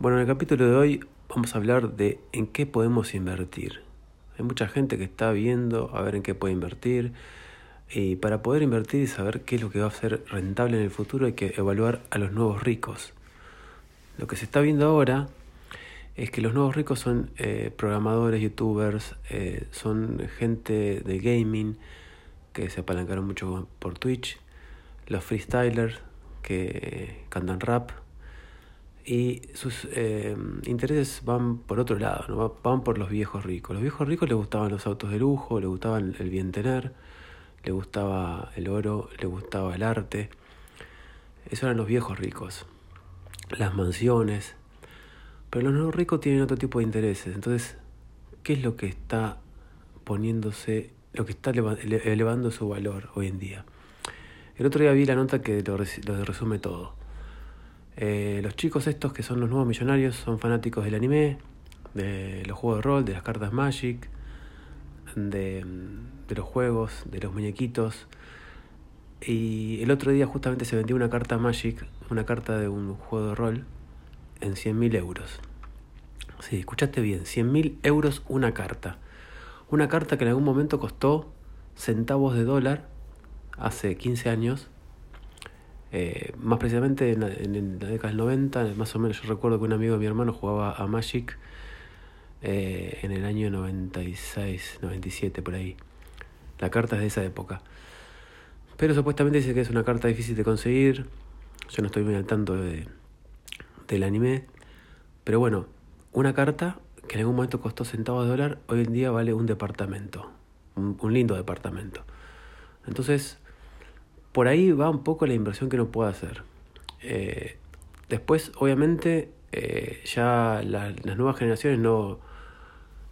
Bueno, en el capítulo de hoy vamos a hablar de en qué podemos invertir. Hay mucha gente que está viendo a ver en qué puede invertir. Y para poder invertir y saber qué es lo que va a ser rentable en el futuro hay que evaluar a los nuevos ricos. Lo que se está viendo ahora es que los nuevos ricos son eh, programadores, youtubers, eh, son gente de gaming que se apalancaron mucho por Twitch, los freestylers que cantan rap, y sus eh, intereses van por otro lado, ¿no? van por los viejos ricos. Los viejos ricos les gustaban los autos de lujo, les gustaba el bien tener, les gustaba el oro, les gustaba el arte. Esos eran los viejos ricos, las mansiones. Pero los nuevos ricos tienen otro tipo de intereses. Entonces, ¿qué es lo que está poniéndose, lo que está elevando su valor hoy en día? El otro día vi la nota que lo resume todo. Eh, los chicos estos que son los nuevos millonarios son fanáticos del anime, de los juegos de rol, de las cartas Magic, de, los juegos, de los muñequitos. Y el otro día justamente se vendió una carta Magic, una carta de un juego de rol, en 100.000 euros. Sí, escuchaste bien, 100.000 euros una carta. Una carta que en algún momento costó centavos de dólar hace 15 años eh, más precisamente en la, década del 90, más o menos yo recuerdo que un amigo de mi hermano jugaba a Magic eh, en el año 96, 97 por ahí. La carta es de esa época. Pero supuestamente dice que es una carta difícil de conseguir. Yo no estoy muy al tanto de, del anime. Pero bueno, una carta que en algún momento costó centavos de dólar, hoy en día vale un departamento. un lindo departamento. Entonces, por ahí va un poco la inversión que uno puede hacer. Eh, después, obviamente, eh, ya las nuevas generaciones no,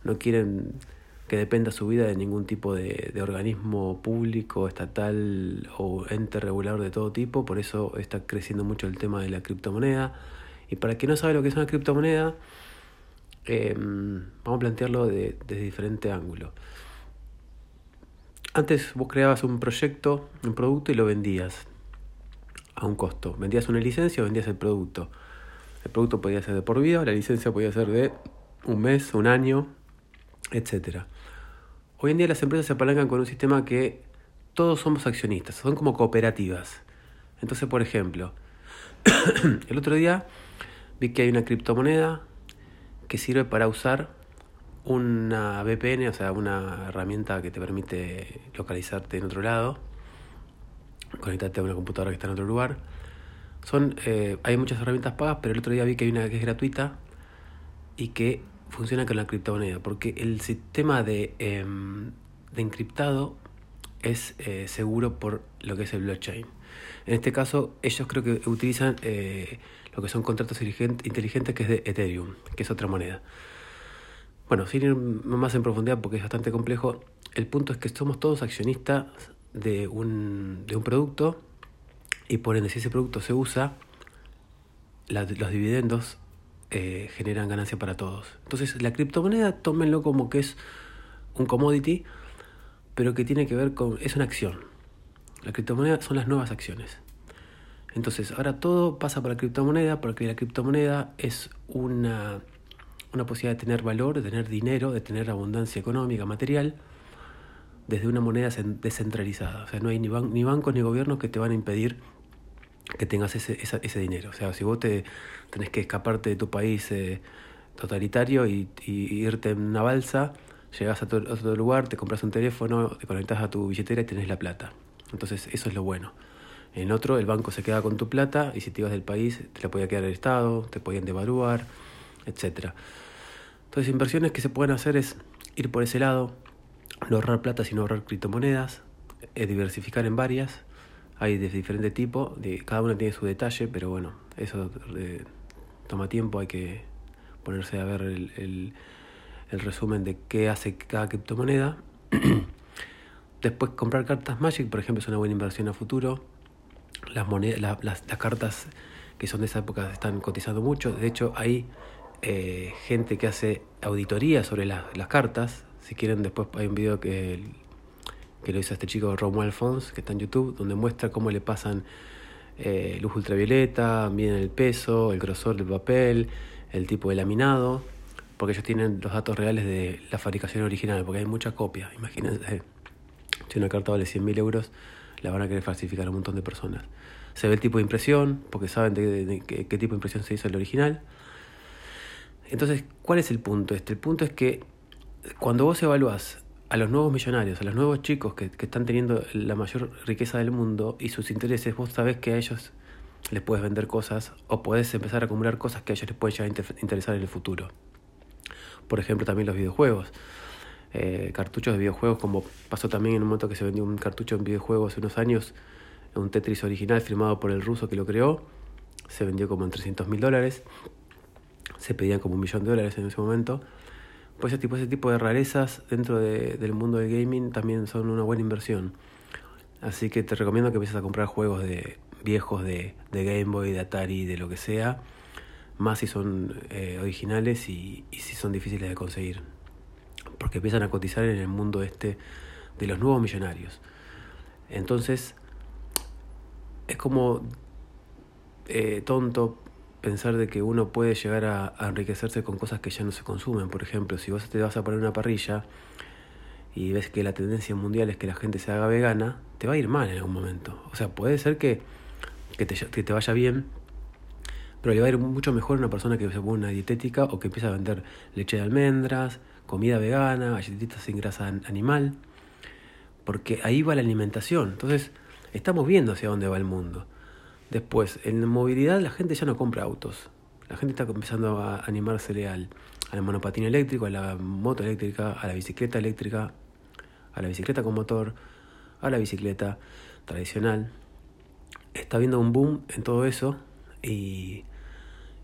no quieren que dependa su vida de ningún tipo de, organismo público, estatal o ente regulador de todo tipo, por eso está creciendo mucho el tema de la criptomoneda. Y para quien no sabe lo que es una criptomoneda, eh, vamos a plantearlo de, desde diferente ángulo. Antes vos creabas un proyecto, un producto y lo vendías a un costo. Vendías una licencia o vendías el producto. El producto podía ser de por vida, la licencia podía ser de un mes, un año, etc. Hoy en día las empresas se apalancan con un sistema que todos somos accionistas, son como cooperativas. Entonces, por ejemplo, el otro día vi que hay una criptomoneda que sirve para usar una VPN, o sea, una herramienta que te permite localizarte en otro lado, conectarte a una computadora que está en otro lugar. Son, eh, hay muchas herramientas pagas, pero el otro día vi que hay una que es gratuita y que funciona con la criptomoneda, porque el sistema de, em, de encriptado es eh, seguro por lo que es el blockchain. En este caso, ellos creo que utilizan eh, lo que son contratos inteligentes, que es de Ethereum, que es otra moneda. Bueno, sin ir más en profundidad porque es bastante complejo, el punto es que somos todos accionistas de un, de un producto y por ende si ese producto se usa, los dividendos eh, generan ganancia para todos. Entonces la criptomoneda tómenlo como que es un commodity, pero que tiene que ver con, es una acción. La criptomoneda son las nuevas acciones. Entonces ahora todo pasa por la criptomoneda porque la criptomoneda es una una posibilidad de tener valor, de tener dinero, de tener abundancia económica, material, desde una moneda descentralizada. O sea, no hay ni, ni bancos ni gobiernos que te van a impedir que tengas ese, dinero. O sea, si vos te tenés que escaparte de tu país eh, totalitario y, irte en una balsa, llegás a otro, lugar, te compras un teléfono, te conectas a tu billetera y tenés la plata. Entonces, eso es lo bueno. En otro, el banco se queda con tu plata y si te ibas del país, te la podía quedar el Estado, te podían devaluar, etcétera. Entonces, inversiones que se pueden hacer es ir por ese lado, no ahorrar plata, sino ahorrar criptomonedas, eh, diversificar en varias. Hay de diferente tipo, de, cada una tiene su detalle, pero bueno, eso eh, toma tiempo, hay que ponerse a ver el, resumen de qué hace cada criptomoneda. Después comprar cartas Magic, por ejemplo, es una buena inversión a futuro. Las, monedas, las, las cartas que son de esa época están cotizando mucho. De hecho, hay eh, gente que hace auditoría sobre las cartas. Si quieren, después hay un video que, que lo hizo este chico Romuald Fons, que está en YouTube, donde muestra cómo le pasan eh, luz ultravioleta, miden el peso, el grosor del papel, el tipo de laminado, porque ellos tienen los datos reales de la fabricación original, porque hay mucha copia. Imagínense, si una carta vale 100.000 euros, la van a querer falsificar a un montón de personas. Se ve el tipo de impresión, porque saben de, qué, tipo de impresión se hizo el original. Entonces, ¿cuál es el punto? Este, el punto es que cuando vos evaluás a los nuevos millonarios, a los nuevos chicos que, están teniendo la mayor riqueza del mundo y sus intereses, vos sabés que a ellos les puedes vender cosas o puedes empezar a acumular cosas que a ellos les pueden llegar a interesar en el futuro. Por ejemplo, también los videojuegos. Eh, cartuchos de videojuegos, como pasó también en un momento que se vendió un cartucho en videojuegos hace unos años, un Tetris original firmado por el ruso que lo creó, se vendió como en 300 mil dólares, se pedían como un millón de dólares en ese momento. Pues ese tipo, ese tipo de rarezas dentro de, del mundo del gaming también son una buena inversión. Así que te recomiendo que empieces a comprar juegos de viejos de, Game Boy, de Atari, de lo que sea, más si son eh, originales y, y si son difíciles de conseguir. Porque empiezan a cotizar en el mundo este de los nuevos millonarios. Entonces, es como eh, tonto pensar de que uno puede llegar a, enriquecerse con cosas que ya no se consumen. Por ejemplo, si vos te vas a poner una parrilla y ves que la tendencia mundial es que la gente se haga vegana, te va a ir mal en algún momento. O sea, puede ser que, que, te, que te vaya bien, pero le va a ir mucho mejor a una persona que se pone una dietética o que empieza a vender leche de almendras, comida vegana, galletitas sin grasa animal, porque ahí va la alimentación. Entonces, estamos viendo hacia dónde va el mundo. Después, en movilidad la gente ya no compra autos. La gente está empezando a animarse al, al monopatín eléctrico, a la moto eléctrica, a la bicicleta eléctrica, a la bicicleta con motor, a la bicicleta tradicional. Está habiendo un boom en todo eso y,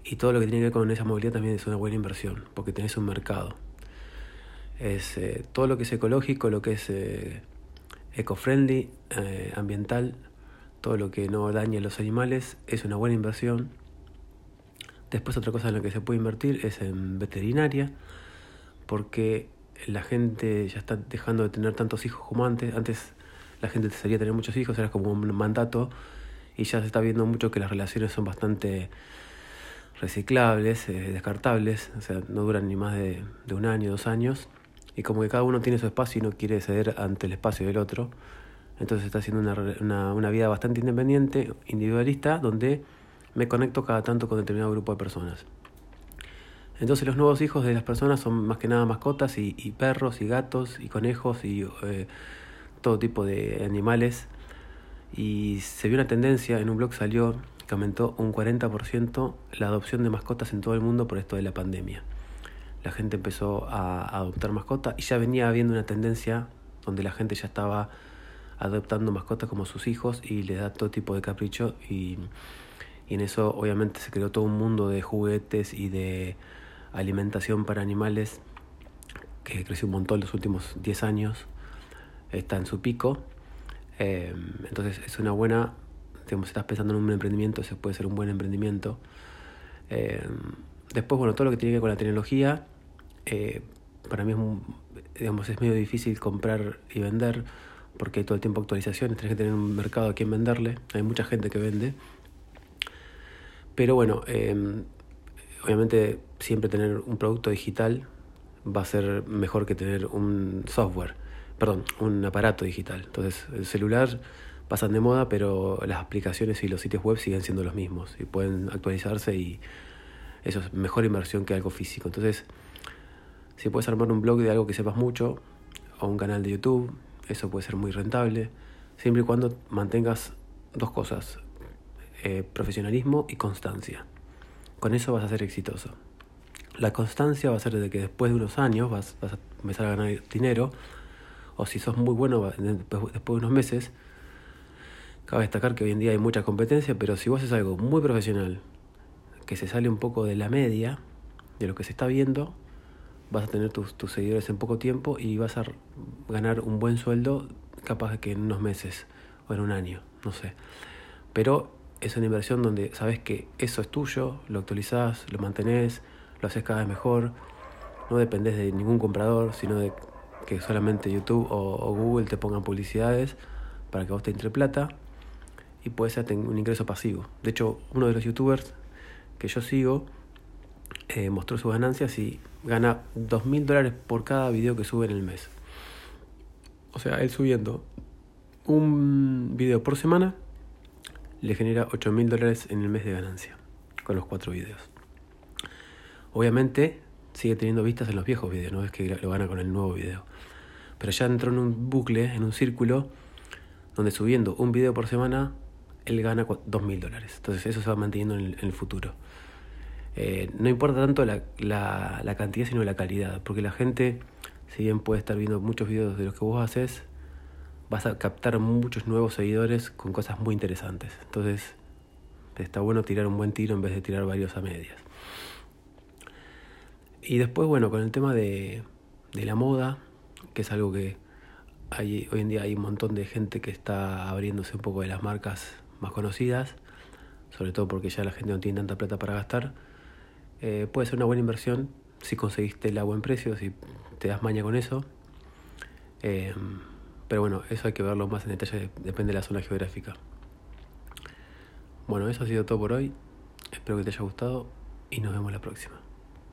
y todo lo que tiene que ver con esa movilidad también es una buena inversión, porque tenés un mercado. Es eh, todo lo que es ecológico, lo que es eh, eco-friendly, eh, ambiental, todo lo que no daña a los animales, es una buena inversión. Después otra cosa en la que se puede invertir es en veterinaria, porque la gente ya está dejando de tener tantos hijos como antes. Antes la gente desearía tener muchos hijos, era como un mandato, y ya se está viendo mucho que las relaciones son bastante reciclables, eh, descartables, o sea, no duran ni más de, de, un año, dos años, y como que cada uno tiene su espacio y no quiere ceder ante el espacio del otro, entonces está haciendo una, una, una vida bastante independiente, individualista, donde me conecto cada tanto con determinado grupo de personas. Entonces los nuevos hijos de las personas son más que nada mascotas y, perros y gatos y conejos y eh, todo tipo de animales. Y se vio una tendencia, en un blog salió que aumentó un 40% la adopción de mascotas en todo el mundo por esto de la pandemia. La gente empezó a adoptar mascotas y ya venía habiendo una tendencia donde la gente ya estaba adoptando mascotas como sus hijos y les da todo tipo de capricho y, en eso obviamente se creó todo un mundo de juguetes y de alimentación para animales que creció un montón los últimos 10 años, está en su pico. Eh, entonces es una buena, digamos, si estás pensando en un emprendimiento, ese puede ser un buen emprendimiento. Eh, después, bueno, todo lo que tiene que ver con la tecnología, eh, para mí es, digamos, es medio difícil comprar y vender porque hay todo el tiempo actualizaciones, tienes que tener un mercado a quien venderle, hay mucha gente que vende. Pero bueno, eh, obviamente siempre tener un producto digital va a ser mejor que tener un software, perdón, un aparato digital. Entonces, el celular pasan de moda, pero las aplicaciones y los sitios web siguen siendo los mismos y pueden actualizarse y eso es mejor inversión que algo físico. Entonces, si puedes armar un blog de algo que sepas mucho o un canal de YouTube, eso puede ser muy rentable, siempre y cuando mantengas dos cosas, eh, profesionalismo y constancia. Con eso vas a ser exitoso. La constancia va a ser de que después de unos años vas, vas a empezar a ganar dinero, o si sos muy bueno después, de unos meses, cabe destacar que hoy en día hay mucha competencia, pero si vos haces algo muy profesional, que se sale un poco de la media, de lo que se está viendo, vas a tener tus, seguidores en poco tiempo y vas a ganar un buen sueldo capaz de que en unos meses o en un año, no sé. Pero es una inversión donde sabes que eso es tuyo, lo actualizás, lo mantenés, lo haces cada vez mejor, no dependes de ningún comprador, sino de que solamente YouTube o, Google te pongan publicidades para que vos te entre plata y puede ser un ingreso pasivo. De hecho, uno de los youtubers que yo sigo eh, mostró sus ganancias y gana dos mil dólares por cada video que sube en el mes. O sea, él subiendo un video por semana le genera 8 mil dólares en el mes de ganancia con los cuatro videos. Obviamente sigue teniendo vistas en los viejos videos, no es que lo gana con el nuevo video. Pero ya entró en un bucle, en un círculo, donde subiendo un video por semana, él gana dos mil dólares. Entonces eso se va manteniendo en el, futuro. Eh, no importa tanto la, la, cantidad, sino la calidad, porque la gente, si bien puede estar viendo muchos videos de los que vos haces, vas a captar muchos nuevos seguidores con cosas muy interesantes. Entonces, está bueno tirar un buen tiro en vez de tirar varios a medias. Y después, bueno, con el tema de, de la moda, que es algo que hoy en día hay un montón de gente que está abriéndose un poco de las marcas más conocidas, sobre todo porque ya la gente no tiene tanta plata para gastar. Eh, puede ser una buena inversión si conseguiste el buen precio, si te das maña con eso. Eh, pero bueno, eso hay que verlo más en detalle, depende de la zona geográfica. Bueno, eso ha sido todo por hoy. Espero que te haya gustado y nos vemos la próxima.